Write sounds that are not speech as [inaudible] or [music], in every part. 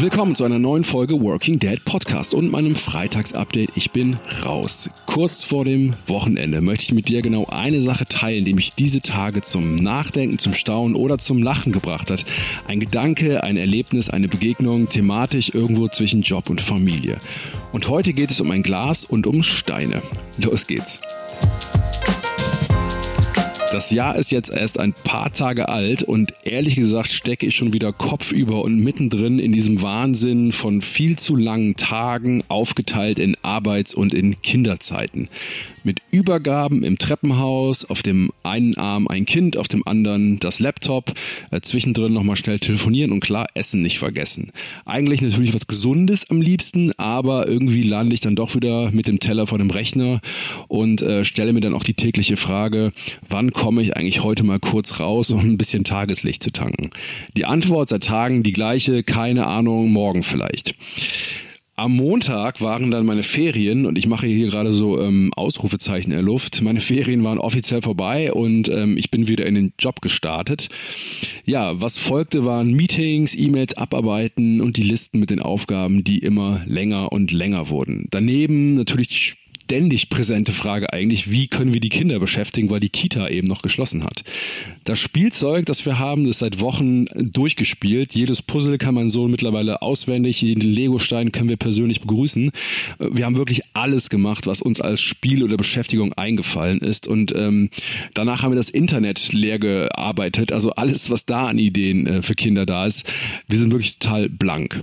Willkommen zu einer neuen Folge Working Dead Podcast und meinem Freitagsupdate. Ich bin raus. Kurz vor dem Wochenende möchte ich mit dir genau eine Sache teilen, die mich diese Tage zum Nachdenken, zum Staunen oder zum Lachen gebracht hat. Ein Gedanke, ein Erlebnis, eine Begegnung, thematisch irgendwo zwischen Job und Familie. Und heute geht es um ein Glas und um Steine. Los geht's. Das Jahr ist jetzt erst ein paar Tage alt und ehrlich gesagt stecke ich schon wieder kopfüber und mittendrin in diesem Wahnsinn von viel zu langen Tagen aufgeteilt in Arbeits- und in Kinderzeiten mit Übergaben im Treppenhaus, auf dem einen Arm ein Kind, auf dem anderen das Laptop, äh, zwischendrin nochmal schnell telefonieren und klar, Essen nicht vergessen. Eigentlich natürlich was Gesundes am liebsten, aber irgendwie lande ich dann doch wieder mit dem Teller vor dem Rechner und äh, stelle mir dann auch die tägliche Frage, wann komme ich eigentlich heute mal kurz raus, um ein bisschen Tageslicht zu tanken? Die Antwort seit Tagen die gleiche, keine Ahnung, morgen vielleicht. Am Montag waren dann meine Ferien und ich mache hier gerade so ähm, Ausrufezeichen in der Luft. Meine Ferien waren offiziell vorbei und ähm, ich bin wieder in den Job gestartet. Ja, was folgte waren Meetings, E-Mails abarbeiten und die Listen mit den Aufgaben, die immer länger und länger wurden. Daneben natürlich ständig präsente Frage eigentlich, wie können wir die Kinder beschäftigen, weil die Kita eben noch geschlossen hat. Das Spielzeug, das wir haben, ist seit Wochen durchgespielt. Jedes Puzzle kann man so mittlerweile auswendig, jeden Lego-Stein können wir persönlich begrüßen. Wir haben wirklich alles gemacht, was uns als Spiel oder Beschäftigung eingefallen ist. Und ähm, danach haben wir das Internet leer gearbeitet. Also alles, was da an Ideen äh, für Kinder da ist. Wir sind wirklich total blank.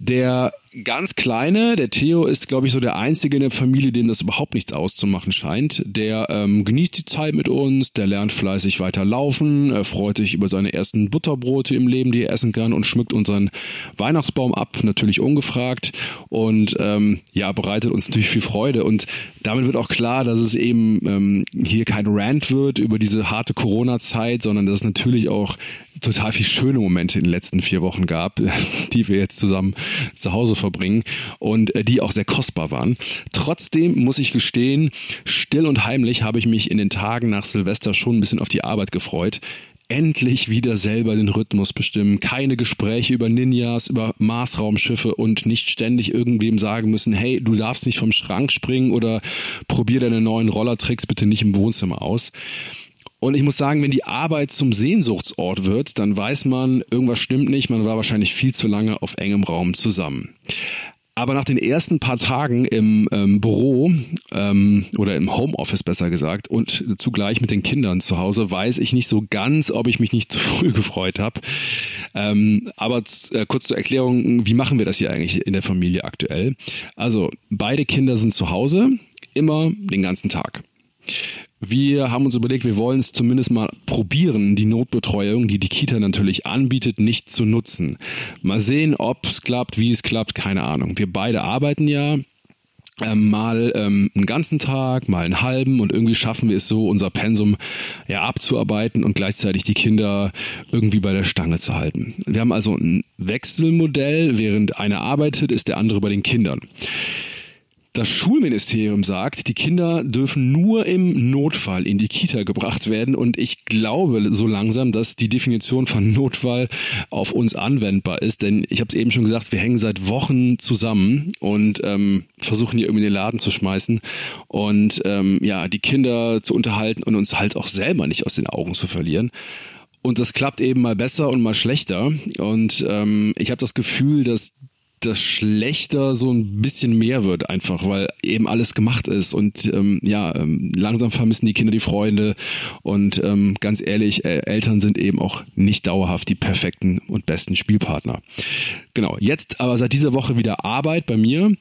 Der ganz Kleine, der Theo, ist, glaube ich, so der Einzige in der Familie, dem das überhaupt nichts auszumachen scheint. Der ähm, genießt die Zeit mit uns, der lernt fleißig weiter laufen, er freut sich über seine ersten Butterbrote im Leben, die er essen kann und schmückt unseren Weihnachtsbaum ab, natürlich ungefragt und ähm, ja, bereitet uns natürlich viel Freude. Und damit wird auch klar, dass es eben ähm, hier kein Rant wird über diese harte Corona-Zeit, sondern dass es natürlich auch total viel schöne Momente in den letzten vier Wochen gab, [laughs] die wir jetzt zusammen zu Hause verbringen und äh, die auch sehr kostbar waren. Trotzdem muss ich gestehen, still und heimlich habe ich mich in den Tagen nach Silvester schon ein bisschen auf die Arbeit gefreut endlich wieder selber den Rhythmus bestimmen. Keine Gespräche über Ninjas, über Marsraumschiffe und nicht ständig irgendwem sagen müssen, hey, du darfst nicht vom Schrank springen oder probier deine neuen Rollertricks bitte nicht im Wohnzimmer aus. Und ich muss sagen, wenn die Arbeit zum Sehnsuchtsort wird, dann weiß man, irgendwas stimmt nicht, man war wahrscheinlich viel zu lange auf engem Raum zusammen. Aber nach den ersten paar Tagen im ähm, Büro ähm, oder im Homeoffice besser gesagt und zugleich mit den Kindern zu Hause weiß ich nicht so ganz, ob ich mich nicht zu [laughs] früh gefreut habe. Ähm, aber äh, kurz zur Erklärung, wie machen wir das hier eigentlich in der Familie aktuell? Also beide Kinder sind zu Hause, immer den ganzen Tag. Wir haben uns überlegt, wir wollen es zumindest mal probieren, die Notbetreuung, die die Kita natürlich anbietet, nicht zu nutzen. Mal sehen, ob es klappt, wie es klappt, keine Ahnung. Wir beide arbeiten ja, ähm, mal ähm, einen ganzen Tag, mal einen halben und irgendwie schaffen wir es so, unser Pensum ja abzuarbeiten und gleichzeitig die Kinder irgendwie bei der Stange zu halten. Wir haben also ein Wechselmodell, während einer arbeitet, ist der andere bei den Kindern. Das Schulministerium sagt, die Kinder dürfen nur im Notfall in die Kita gebracht werden und ich glaube so langsam, dass die Definition von Notfall auf uns anwendbar ist, denn ich habe es eben schon gesagt, wir hängen seit Wochen zusammen und ähm, versuchen hier irgendwie den Laden zu schmeißen und ähm, ja die Kinder zu unterhalten und uns halt auch selber nicht aus den Augen zu verlieren. Und das klappt eben mal besser und mal schlechter. Und ähm, ich habe das Gefühl, dass das schlechter so ein bisschen mehr wird einfach, weil eben alles gemacht ist und ähm, ja, ähm, langsam vermissen die Kinder die Freunde und ähm, ganz ehrlich, äh, Eltern sind eben auch nicht dauerhaft die perfekten und besten Spielpartner. Genau, jetzt aber seit dieser Woche wieder Arbeit bei mir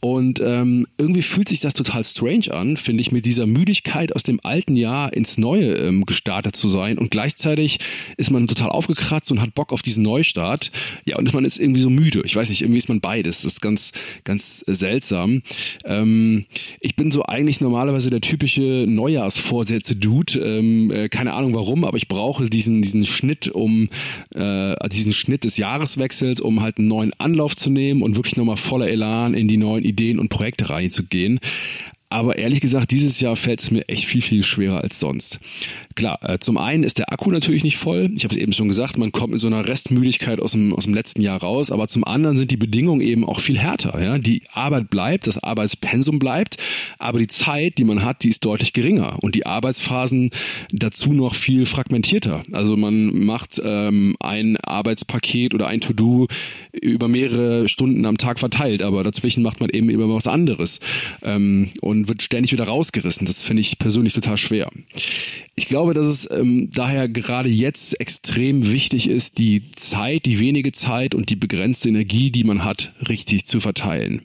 und ähm, irgendwie fühlt sich das total strange an, finde ich, mit dieser Müdigkeit aus dem alten Jahr ins neue ähm, gestartet zu sein und gleichzeitig ist man total aufgekratzt und hat Bock auf diesen Neustart. Ja, und man ist irgendwie so müde. Ich weiß nicht, irgendwie ist man beides. Das ist ganz, ganz seltsam. Ähm, ich bin so eigentlich normalerweise der typische Neujahrsvorsätze-Dude. Ähm, äh, keine Ahnung warum, aber ich brauche diesen, diesen Schnitt, um äh, diesen Schnitt des Jahreswechsels, um halt einen neuen Anlauf zu nehmen und wirklich nochmal voller Elan in die neuen Ideen und Projekte reinzugehen. Aber ehrlich gesagt, dieses Jahr fällt es mir echt viel, viel schwerer als sonst. Klar, äh, zum einen ist der Akku natürlich nicht voll. Ich habe es eben schon gesagt, man kommt mit so einer Restmüdigkeit aus dem, aus dem letzten Jahr raus. Aber zum anderen sind die Bedingungen eben auch viel härter. Ja? Die Arbeit bleibt, das Arbeitspensum bleibt, aber die Zeit, die man hat, die ist deutlich geringer. Und die Arbeitsphasen dazu noch viel fragmentierter. Also man macht ähm, ein Arbeitspaket oder ein To-Do über mehrere Stunden am Tag verteilt, aber dazwischen macht man eben immer was anderes ähm, und wird ständig wieder rausgerissen. Das finde ich persönlich total schwer. Ich glaube, dass es ähm, daher gerade jetzt extrem wichtig ist, die Zeit, die wenige Zeit und die begrenzte Energie, die man hat, richtig zu verteilen.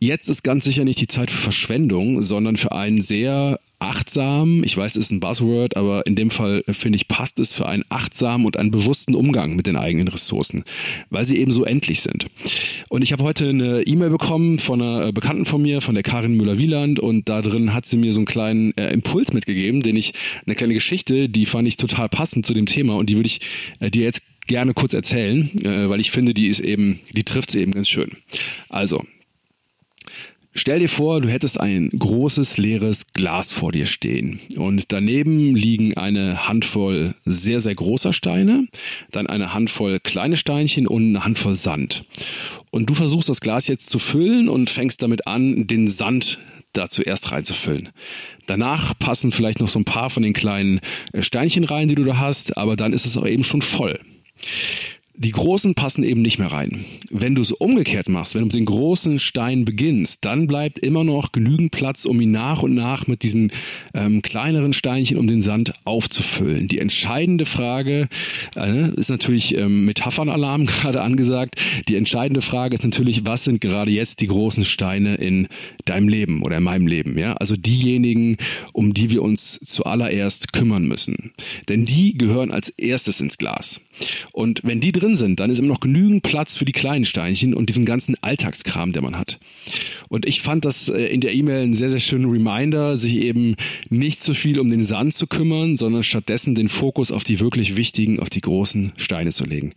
Jetzt ist ganz sicher nicht die Zeit für Verschwendung, sondern für einen sehr achtsam, ich weiß, es ist ein Buzzword, aber in dem Fall äh, finde ich, passt es für einen achtsamen und einen bewussten Umgang mit den eigenen Ressourcen, weil sie eben so endlich sind. Und ich habe heute eine E-Mail bekommen von einer äh, Bekannten von mir, von der Karin Müller-Wieland und da drin hat sie mir so einen kleinen äh, Impuls mitgegeben, den ich, eine kleine Geschichte, die fand ich total passend zu dem Thema und die würde ich äh, dir jetzt gerne kurz erzählen, äh, weil ich finde, die ist eben, die trifft es eben ganz schön. Also, Stell dir vor, du hättest ein großes leeres Glas vor dir stehen und daneben liegen eine Handvoll sehr, sehr großer Steine, dann eine Handvoll kleine Steinchen und eine Handvoll Sand. Und du versuchst das Glas jetzt zu füllen und fängst damit an, den Sand da zuerst reinzufüllen. Danach passen vielleicht noch so ein paar von den kleinen Steinchen rein, die du da hast, aber dann ist es auch eben schon voll. Die großen passen eben nicht mehr rein. Wenn du es umgekehrt machst, wenn du mit den großen Steinen beginnst, dann bleibt immer noch genügend Platz, um ihn nach und nach mit diesen ähm, kleineren Steinchen um den Sand aufzufüllen. Die entscheidende Frage äh, ist natürlich ähm, Metaphernalarm [laughs] gerade angesagt. Die entscheidende Frage ist natürlich, was sind gerade jetzt die großen Steine in deinem Leben oder in meinem Leben? Ja, also diejenigen, um die wir uns zuallererst kümmern müssen, denn die gehören als erstes ins Glas. Und wenn die drin sind, dann ist immer noch genügend Platz für die kleinen Steinchen und diesen ganzen Alltagskram, der man hat. Und ich fand das äh, in der E-Mail einen sehr, sehr schönen Reminder, sich eben nicht so viel um den Sand zu kümmern, sondern stattdessen den Fokus auf die wirklich wichtigen, auf die großen Steine zu legen.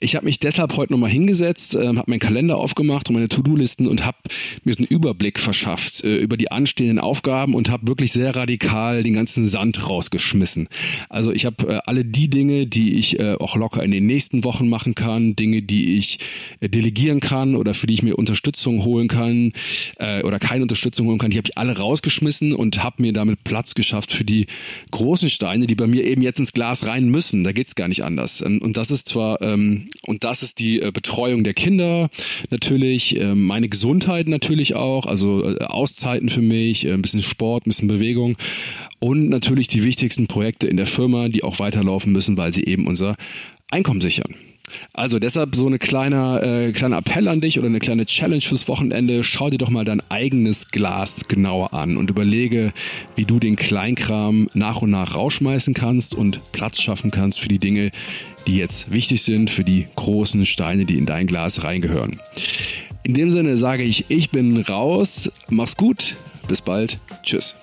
Ich habe mich deshalb heute nochmal hingesetzt, äh, habe meinen Kalender aufgemacht und meine To-Do-Listen und habe mir so einen Überblick verschafft äh, über die anstehenden Aufgaben und habe wirklich sehr radikal den ganzen Sand rausgeschmissen. Also ich habe äh, alle die Dinge, die ich auch locker in den nächsten Wochen machen kann, Dinge, die ich delegieren kann oder für die ich mir Unterstützung holen kann äh, oder keine Unterstützung holen kann, die habe ich alle rausgeschmissen und habe mir damit Platz geschafft für die großen Steine, die bei mir eben jetzt ins Glas rein müssen. Da geht's gar nicht anders. Ähm, und das ist zwar ähm, und das ist die äh, Betreuung der Kinder natürlich, äh, meine Gesundheit natürlich auch, also äh, Auszeiten für mich, äh, ein bisschen Sport, ein bisschen Bewegung und natürlich die wichtigsten Projekte in der Firma, die auch weiterlaufen müssen, weil sie eben unser Einkommen sichern. Also deshalb so eine kleine, äh, kleiner Appell an dich oder eine kleine Challenge fürs Wochenende. Schau dir doch mal dein eigenes Glas genauer an und überlege, wie du den Kleinkram nach und nach rausschmeißen kannst und Platz schaffen kannst für die Dinge, die jetzt wichtig sind, für die großen Steine, die in dein Glas reingehören. In dem Sinne sage ich, ich bin raus. Mach's gut. Bis bald. Tschüss.